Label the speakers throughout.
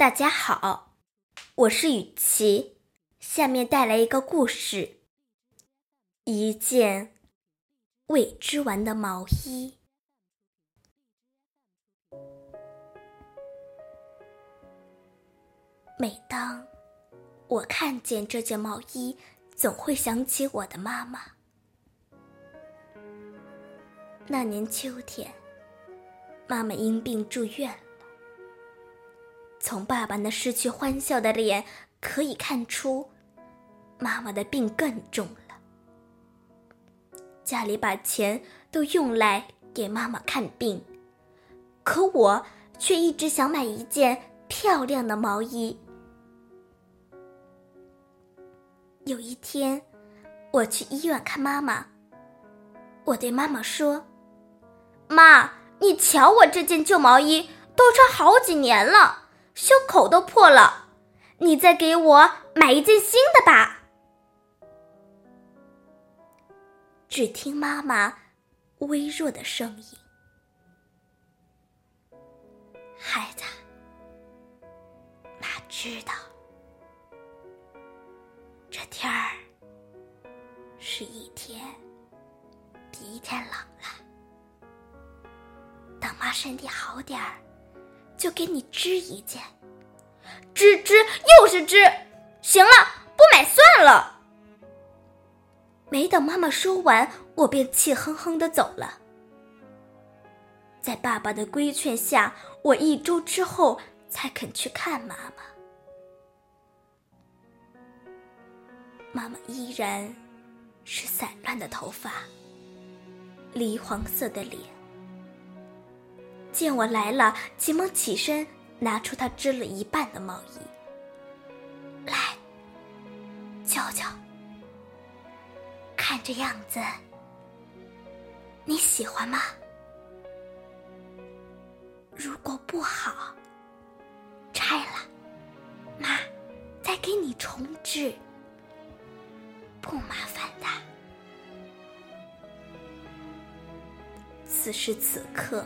Speaker 1: 大家好，我是雨琪，下面带来一个故事：一件未织完的毛衣。每当我看见这件毛衣，总会想起我的妈妈。那年秋天，妈妈因病住院。从爸爸那失去欢笑的脸可以看出，妈妈的病更重了。家里把钱都用来给妈妈看病，可我却一直想买一件漂亮的毛衣。有一天，我去医院看妈妈，我对妈妈说：“妈，你瞧我这件旧毛衣，都穿好几年了。”袖口都破了，你再给我买一件新的吧。只听妈妈微弱的声音：“孩子，妈知道，这天儿是一天比一天冷了。等妈身体好点儿。”就给你织一件，织织又是织，行了，不买算了。没等妈妈说完，我便气哼哼的走了。在爸爸的规劝下，我一周之后才肯去看妈妈。妈妈依然是散乱的头发，梨黄色的脸。见我来了，急忙起身，拿出他织了一半的毛衣，来，瞧瞧，看这样子，你喜欢吗？如果不好，拆了，妈再给你重织，不麻烦的。此时此刻。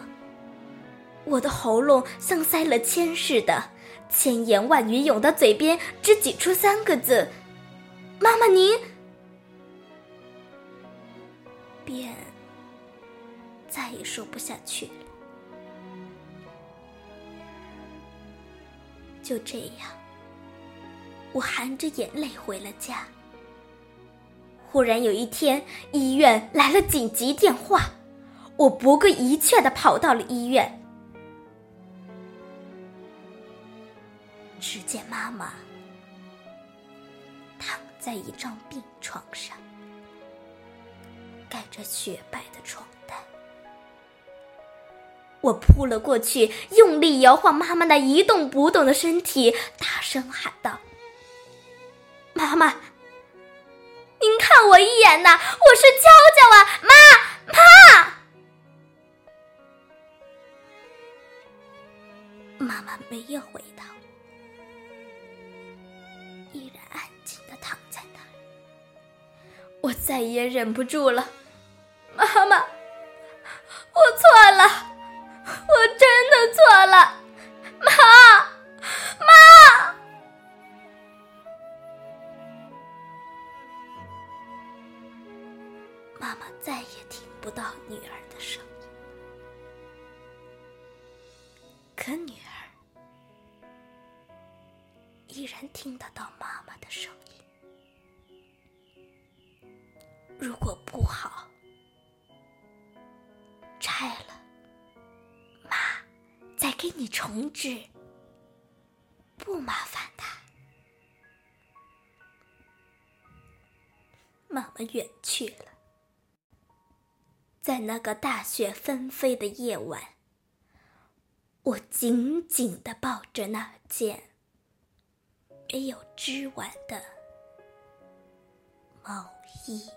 Speaker 1: 我的喉咙像塞了铅似的，千言万语涌到嘴边，只挤出三个字：“妈妈，您。”便再也说不下去了。就这样，我含着眼泪回了家。忽然有一天，医院来了紧急电话，我不顾一切的跑到了医院。见妈妈躺在一张病床上，盖着雪白的床单。我扑了过去，用力摇晃妈妈那一动不动的身体，大声喊道：“妈妈，您看我一眼呐！我是娇娇啊，妈妈！”妈妈没有回答我。依然安静的躺在那儿，我再也忍不住了，妈妈，我错了，我真的错了，妈，妈，妈妈再也听不到女儿的声音，可女儿。依然听得到妈妈的声音。如果不好，拆了，妈再给你重置，不麻烦的。妈妈远去了，在那个大雪纷飞的夜晚，我紧紧的抱着那件。没有织完的毛衣。